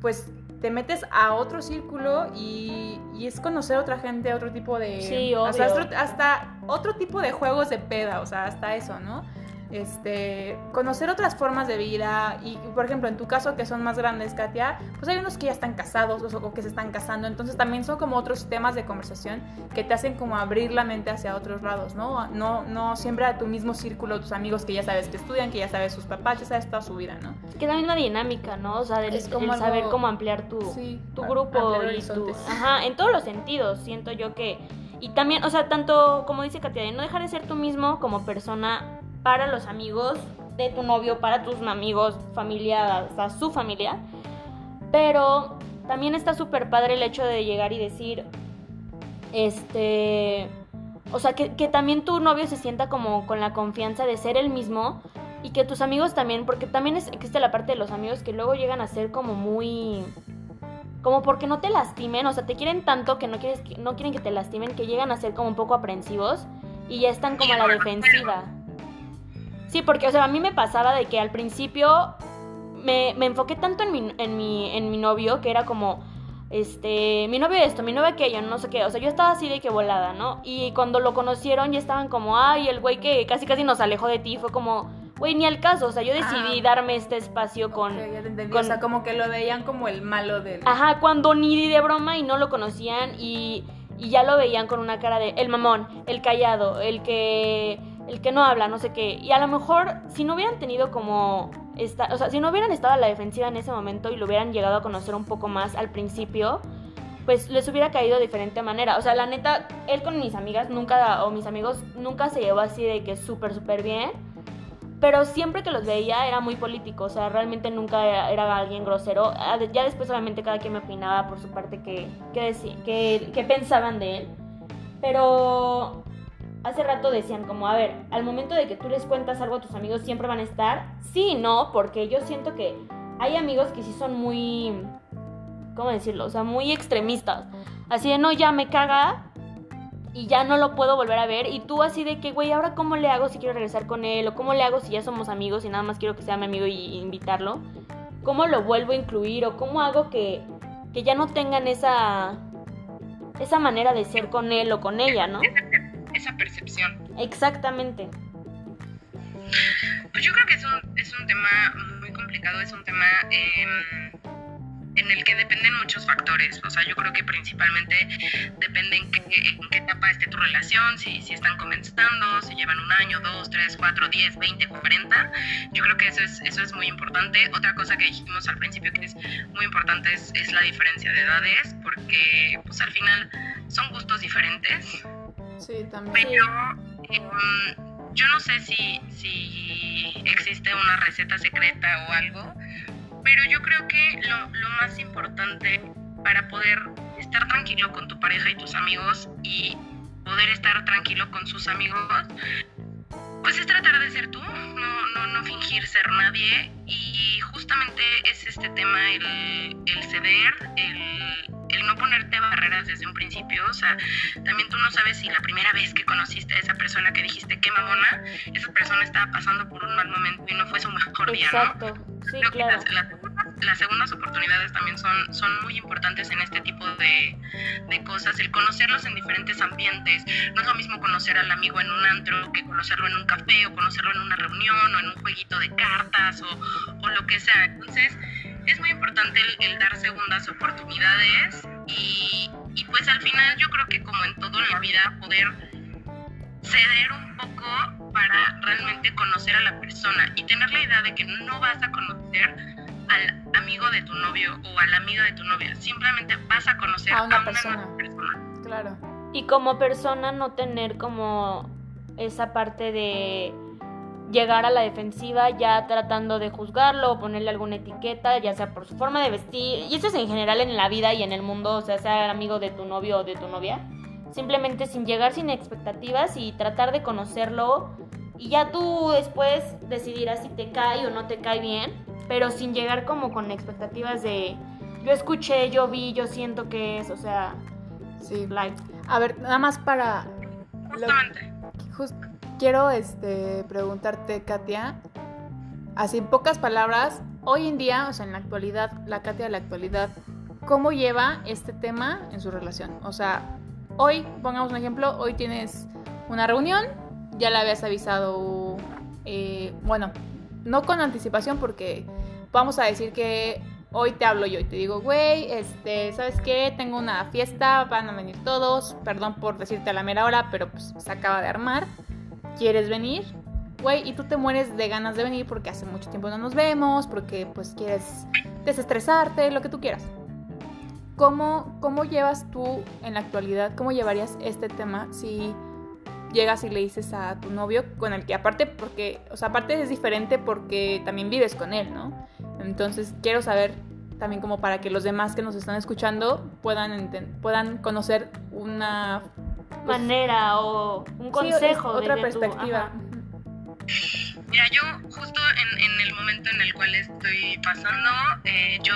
pues te metes a otro círculo y, y es conocer a otra gente, otro tipo de... Sí, obvio. Hasta, hasta, otro tipo de juegos de peda, o sea, hasta eso, ¿no? Este, conocer otras formas de vida y, por ejemplo, en tu caso que son más grandes, Katia, pues hay unos que ya están casados o que se están casando, entonces también son como otros temas de conversación que te hacen como abrir la mente hacia otros lados, ¿no? No, no siempre a tu mismo círculo, tus amigos que ya sabes que estudian, que ya sabes sus papás, ya sabes toda su vida, ¿no? Que la misma dinámica, ¿no? O sea, del, Es como el saber cómo ampliar tu, Sí, tu a- grupo y tu... Ajá, en todos los sentidos, siento yo que... Y también, o sea, tanto como dice Katia, de no dejar de ser tú mismo como persona para los amigos de tu novio, para tus amigos, familia, hasta su familia. Pero también está súper padre el hecho de llegar y decir, este... O sea, que, que también tu novio se sienta como con la confianza de ser el mismo y que tus amigos también, porque también existe la parte de los amigos que luego llegan a ser como muy... Como porque no te lastimen, o sea, te quieren tanto que no, quieres, no quieren que te lastimen, que llegan a ser como un poco aprensivos y ya están como a la defensiva. Sí, porque, o sea, a mí me pasaba de que al principio me, me enfoqué tanto en mi, en, mi, en mi novio que era como, este, mi novio esto, mi novio aquello, no sé qué. O sea, yo estaba así de que volada, ¿no? Y cuando lo conocieron ya estaban como, ay, el güey que casi casi nos alejó de ti. Fue como, güey, ni al caso. O sea, yo decidí Ah. darme este espacio con... Ya te con- O sea, como que lo veían como el malo del... Ajá, cuando ni de broma y no lo conocían y, y ya lo veían con una cara de el mamón, el callado, el que el que no habla, no sé qué. Y a lo mejor si no hubieran tenido como esta, o sea, si no hubieran estado a la defensiva en ese momento y lo hubieran llegado a conocer un poco más al principio, pues les hubiera caído de diferente manera. O sea, la neta, él con mis amigas nunca, o mis amigos, nunca se llevó así de que súper, súper bien. Pero siempre que los veía era muy político, o sea, realmente nunca era, alguien grosero. Ah, Ya después obviamente cada quien me opinaba por su parte que, que, que, que pensaban de él. Pero hace rato decían como, a ver, al momento de que tú les cuentas algo a tus amigos siempre van a estar. Sí, no, porque yo siento que hay amigos que sí son muy, ¿cómo decirlo? O sea, muy extremistas. Así de, no, ya me caga y ya no lo puedo volver a ver. Y tú así de que, güey, ¿ahora cómo le hago si quiero regresar con él? ¿O cómo le hago si ya somos amigos y nada más quiero que sea mi amigo y, y invitarlo? ¿Cómo lo vuelvo a incluir? ¿O cómo hago que, que ya no tengan esa, esa manera de ser con él o con ella, ¿no? Esa, percepción. Exactamente. Pues yo creo que es un, es un tema muy complicado, es un tema em, en el que dependen muchos factores. O sea, yo creo que principalmente depende en qué, en qué etapa esté tu relación, si, si están comenzando, si llevan un año, dos, tres, cuatro, diez, veinte, cuarenta. Yo creo que eso es, eso es muy importante. Otra cosa que dijimos al principio que es muy importante es, es la diferencia de edades, porque pues al final son gustos diferentes. Sí, también. Pero yo no sé si, si existe una receta secreta o algo, pero yo creo que lo, lo más importante para poder estar tranquilo con tu pareja y tus amigos y poder estar tranquilo con sus amigos, pues es tratar de ser tú, no, no, no fingir ser nadie y justamente es este tema el, el ceder, el, el no ponerte barreras desde un principio, o sea, también tú no sabes si la primera vez que conociste a esa persona que dijiste qué mamona, esa persona estaba pasando por un mal momento y no fue su mejor día, ¿no? Exacto. Sí, claro. Las segundas oportunidades también son, son muy importantes en este tipo de, de cosas. El conocerlos en diferentes ambientes. No es lo mismo conocer al amigo en un antro que conocerlo en un café o conocerlo en una reunión o en un jueguito de cartas o, o lo que sea. Entonces, es muy importante el, el dar segundas oportunidades y, y pues al final yo creo que como en todo en la vida poder ceder un poco para realmente conocer a la persona y tener la idea de que no vas a conocer al amigo de tu novio o a la amiga de tu novia, simplemente vas a conocer A a una una, persona. nueva persona. Claro. Y como persona no tener como esa parte de llegar a la defensiva ya tratando de juzgarlo o ponerle alguna etiqueta, ya sea por su forma de vestir, y eso es en general en la vida y en el mundo, o sea, sea amigo de tu novio o de tu novia, simplemente sin llegar sin expectativas y tratar de conocerlo y ya tú después decidirás si te cae o no te cae bien, pero sin llegar como con expectativas de yo escuché, yo vi, yo siento que es, o sea, Sí. like A ver, nada más para... lo- Justamente. Jus- quiero este, preguntarte, Katia, así en pocas palabras, hoy en día, o sea, en la actualidad, la Katia de la actualidad, ¿cómo lleva este tema en su relación? O sea, hoy, pongamos un ejemplo, hoy tienes una reunión, ya le habías avisado eh, bueno, no con anticipación porque vamos a decir que hoy te hablo yo y te digo, güey, este, ¿sabes qué? Tengo una fiesta, van a venir todos, perdón por decirte a la mera hora, pero pues se acaba de armar. ¿Quieres venir? Güey, y tú te mueres de ganas de venir porque hace mucho tiempo no nos vemos, porque pues quieres desestresarte, lo que tú quieras. ¿Cómo, ¿Cómo llevas tú en la actualidad, cómo llevarías este tema si llegas y le dices a tu novio con el que aparte porque, o sea, aparte es diferente porque también vives con él, ¿no? Entonces quiero saber también como para que los demás que nos están escuchando puedan puedan conocer una pues, manera o un consejo, otra perspectiva. Mira, yo justo en, el momento en el cual estoy pasando, eh, yo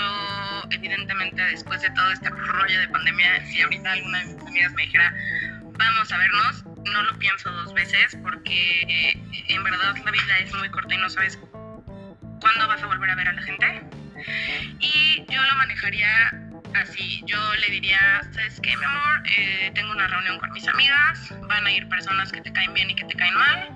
evidentemente después de todo este rollo de pandemia, si ahorita alguna de mis amigas me dijera, vamos a vernos, no lo pienso dos veces porque eh, en verdad la vida es muy corta y no sabes cuándo vas a volver a ver a la gente. Y yo lo manejaría así. Yo le diría, ¿sabes qué, mi amor? Eh, tengo una reunión con mis amigas, van a ir personas que te caen bien y que te caen mal.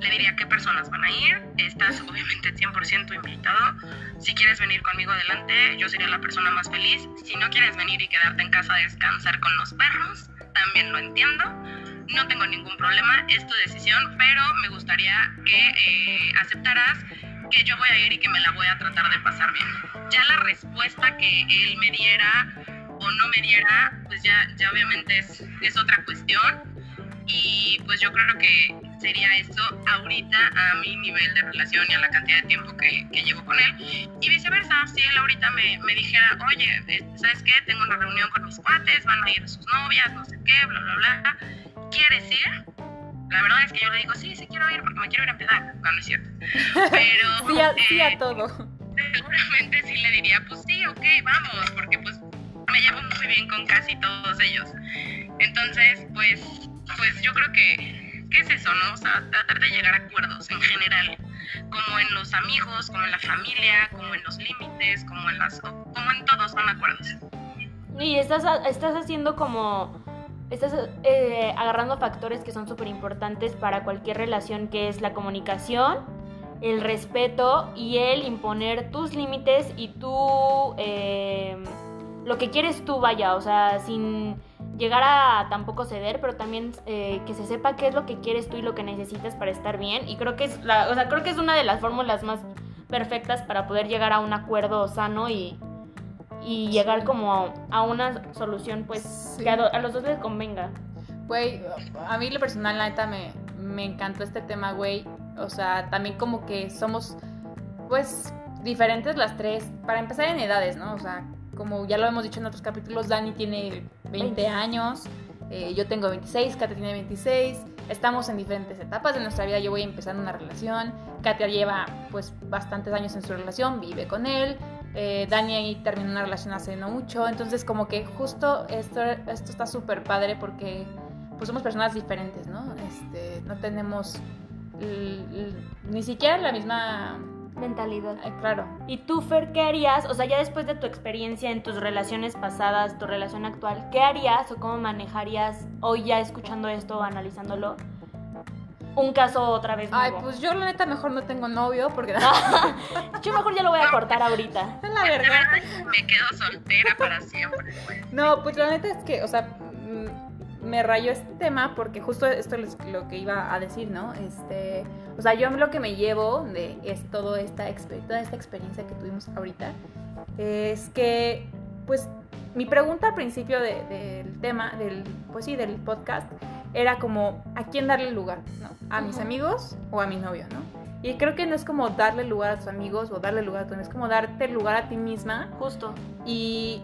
Le diría qué personas van a ir. Estás obviamente 100% invitado. Si quieres venir conmigo adelante, yo sería la persona más feliz. Si no quieres venir y quedarte en casa a descansar con los perros, también lo entiendo no tengo ningún problema, es tu decisión, pero me gustaría que eh, aceptaras que yo voy a ir y que me la voy a tratar de pasar bien. Ya la respuesta que él me diera o no me diera, pues ya, ya obviamente es, es otra cuestión. Y pues yo creo que sería esto ahorita a mi nivel de relación y a la cantidad de tiempo que, que llevo con él. Y viceversa, si él ahorita me, me, dijera, oye, ¿sabes qué? Tengo una reunión con mis cuates, van a ir sus novias, no sé qué, bla, bla, bla. ¿Quieres ir? La verdad es que yo le digo, sí, sí quiero ir porque me quiero ir a empezar. No, no es cierto. Pero. sí, a, sí a eh, todo. Seguramente sí le diría, pues sí, ok, vamos, porque pues me llevo muy bien con casi todos ellos. Entonces, pues, pues yo creo que, ¿qué es eso, no? O sea, tratar de llegar a acuerdos en general, como en los amigos, como en la familia, como en los límites, como en las, como en todos son acuerdos. Y estás, estás haciendo como estás eh, agarrando factores que son súper importantes para cualquier relación, que es la comunicación, el respeto y el imponer tus límites y tú, eh, lo que quieres tú, vaya, o sea, sin llegar a tampoco ceder, pero también eh, que se sepa qué es lo que quieres tú y lo que necesitas para estar bien. Y creo que es, la, o sea, creo que es una de las fórmulas más perfectas para poder llegar a un acuerdo sano y, y llegar como a una solución pues que a, los dos les convenga. Güey, a mí lo personal la neta me, me encantó este tema, güey. O sea, también como que somos pues diferentes las tres, para empezar en edades, ¿no? O sea, como ya lo hemos dicho en otros capítulos, Dani tiene 20 años, eh, yo tengo 26, Katia tiene 26, estamos en diferentes etapas de nuestra vida, yo voy a empezar una relación, Katia lleva pues bastantes años en su relación, vive con él, eh, Dani ahí terminó una relación hace no mucho, entonces como que justo esto, esto está súper padre porque pues somos personas diferentes, ¿no? Este, no tenemos ni siquiera la misma mentalidad. claro. ¿Y tú, Fer, qué harías? O sea, ya después de tu experiencia en tus relaciones pasadas, tu relación actual, ¿qué harías o cómo manejarías hoy ya escuchando esto o analizándolo? Un caso otra vez nuevo. Ay, pues yo la neta mejor no tengo novio porque... yo mejor ya lo voy a cortar ahorita. La verdad. Me quedo soltera para siempre. No, pues la neta es que, o sea, mm, me rayó este tema porque justo esto es lo que iba a decir, ¿no? Este, o sea, yo lo que me llevo de es todo esta, toda esta experiencia que tuvimos ahorita es que, pues, mi pregunta al principio del tema, del, pues sí, del podcast, era como a quién darle lugar, ¿no? A mis amigos o a mi novio, ¿no? Y creo que no es como darle lugar a tus amigos o darle lugar a tu es como darte lugar a ti misma. Justo. Y,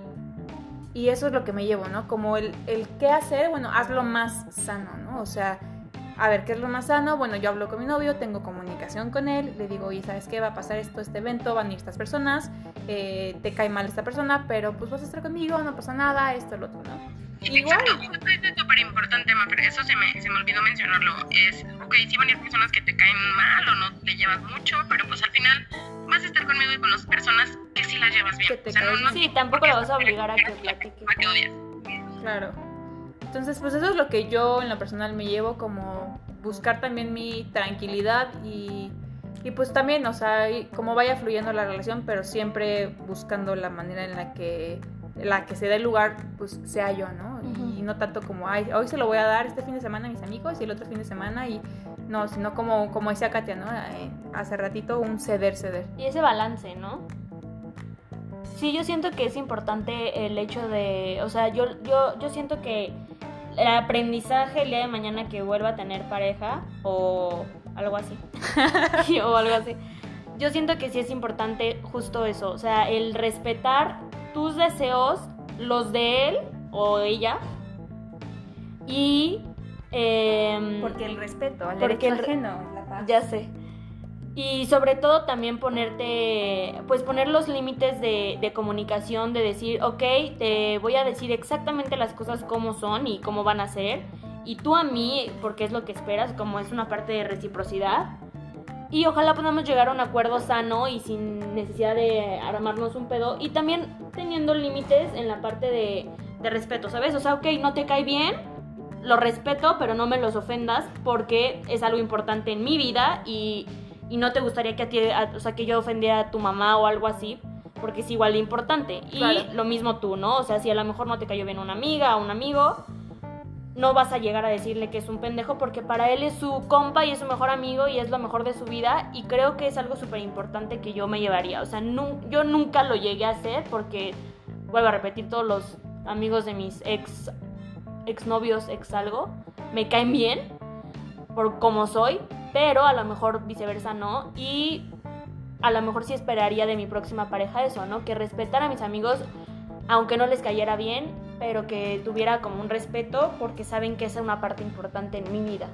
y eso es lo que me llevo, ¿no? Como el, el qué hacer, bueno, hazlo más sano, ¿no? O sea, a ver, ¿qué es lo más sano? Bueno, yo hablo con mi novio, tengo comunicación con él, le digo, oye, ¿sabes qué? Va a pasar esto, este evento, van a ir estas personas, eh, te cae mal esta persona, pero pues vas a estar conmigo, no pasa nada, esto, lo otro, ¿no? Igual. Exacto, esto es súper importante, eso se me, se me olvidó mencionarlo. Es, ok, sí van a ir personas que te caen mal o no te llevas mucho, pero pues al final vas a estar conmigo y con las personas que sí las llevas bien. o sea, no, sí, tampoco la vas a obligar a que platique. A que odias. Claro. Entonces, pues eso es lo que yo en lo personal me llevo como buscar también mi tranquilidad y Y pues también, o sea, como vaya fluyendo la relación, pero siempre buscando la manera en la que la que se dé el lugar, pues sea yo, ¿no? Y no tanto como, ay, hoy se lo voy a dar este fin de semana a mis amigos y el otro fin de semana y no, sino como, como decía Katia, ¿no? Eh, hace ratito un ceder, ceder. Y ese balance, ¿no? Sí, yo siento que es importante el hecho de, o sea, yo, yo, yo siento que el aprendizaje el día de mañana que vuelva a tener pareja o algo así, o algo así, yo siento que sí es importante justo eso, o sea, el respetar tus deseos, los de él o ella, y... em, el respeto al Porque el ajeno la paz. ya sé. Y sobre todo también ponerte, pues poner los límites de, de comunicación, de decir, ok, te voy a decir exactamente las cosas como son y cómo van a ser. Y tú a mí, porque es lo que esperas, como es una parte de reciprocidad. Y ojalá podamos llegar a un acuerdo sano y sin necesidad de armarnos un pedo. Y también teniendo límites en la parte de, de respeto, ¿sabes? O sea, ok, no te cae bien, lo respeto, pero no me los ofendas porque es algo importante en mi vida y, y no te gustaría que a ti, a- o sea, que yo ofendiera a tu mamá o algo así, porque es igual de importante. Y Claro. lo mismo tú, ¿no? O sea, si a lo mejor no te cayó bien una amiga o un amigo, no vas a llegar a decirle que es un pendejo porque para él es su compa y es su mejor amigo y es lo mejor de su vida y creo que es algo súper importante que yo me llevaría. O sea, nu- yo nunca lo llegué a hacer porque, vuelvo a repetir, todos los amigos de mis ex exnovios, ex algo, me caen bien por como soy, pero a lo mejor viceversa no. Y a lo mejor sí esperaría de mi próxima pareja eso, ¿no? Que respetara a mis amigos, aunque no les cayera bien, pero que tuviera como un respeto porque saben que esa es una parte importante en mi vida.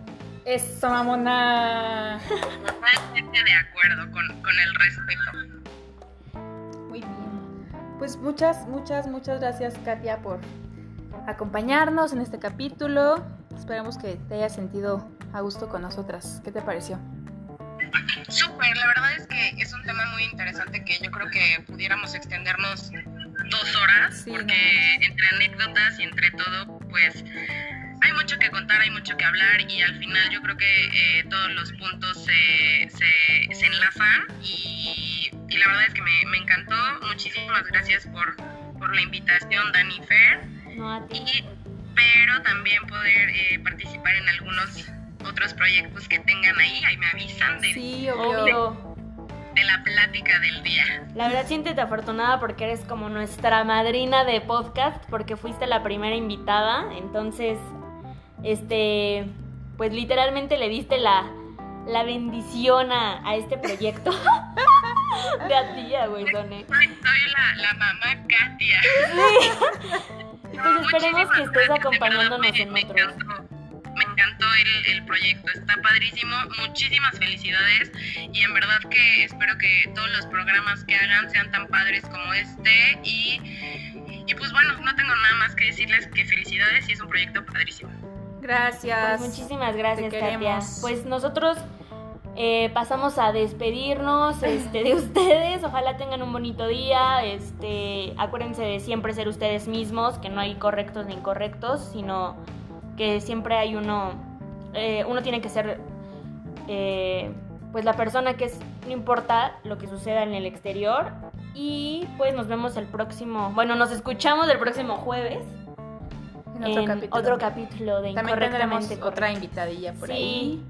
Eso, mamona. Totalmente de acuerdo con, con el respeto. Muy bien. Pues muchas, muchas, muchas gracias, Katia, por acompañarnos en este capítulo. Esperamos que te hayas sentido a gusto con nosotras. ¿Qué te pareció? Súper, la verdad es que es un tema muy interesante que yo creo que pudiéramos extendernos dos horas, Sí, porque entre anécdotas y entre todo, pues hay mucho que contar, hay mucho que hablar y al final yo creo que eh, todos los puntos se, se, se enlazan y, y la verdad es que me, me encantó. Muchísimas gracias por, por la invitación, Dani Fer. No a ti. y pero también poder eh, participar en algunos otros proyectos que tengan ahí, ahí me avisan de, Sí, Obvio. de la plática del día. La verdad siéntete afortunada porque eres como nuestra madrina de podcast, porque fuiste la primera invitada, entonces, este, pues literalmente le diste la, la bendición a, a este proyecto. de a ti, güey, Soné. Soy, soy la, la mamá Katia. Y pues esperemos que estés de acompañándonos me- en me otros. encantó. Encantó el, el proyecto, está padrísimo, muchísimas felicidades y en verdad que espero que todos los programas que hagan sean tan padres como este y, y pues bueno, no tengo nada más que decirles que felicidades y es un proyecto padrísimo. Gracias. Pues muchísimas gracias, Katia. Pues nosotros eh, pasamos a despedirnos este, de ustedes. Ojalá tengan un bonito día. Este, acuérdense de siempre ser ustedes mismos, que no hay correctos ni incorrectos, sino que siempre hay uno. Eh, uno tiene que ser eh, pues la persona que es, no importa lo que suceda en el exterior. Y pues nos vemos el próximo, bueno, nos escuchamos el próximo jueves En otro en capítulo. otro capítulo de También tendremos otra invitadilla por Sí. ahí.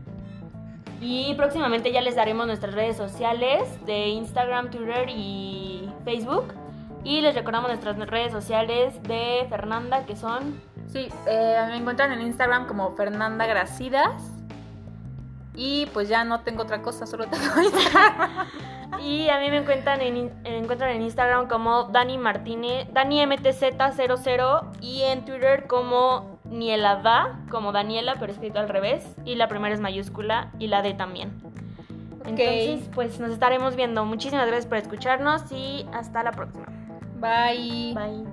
Y próximamente ya les daremos nuestras redes sociales de Instagram, Twitter y Facebook. Y les recordamos nuestras redes sociales de Fernanda, que son... Sí, eh, me encuentran en Instagram como Fernanda Gracidas. Y pues ya no tengo otra cosa, solo tengo Instagram. Y a mí me encuentran en, me encuentran en Instagram como Dani Martínez, Dani MTZ00 y en Twitter como Nielada, como Daniela, pero escrito al revés. Y la primera es mayúscula y la D también. Entonces, pues nos estaremos viendo. Muchísimas gracias por escucharnos y hasta la próxima. Bye. Bye.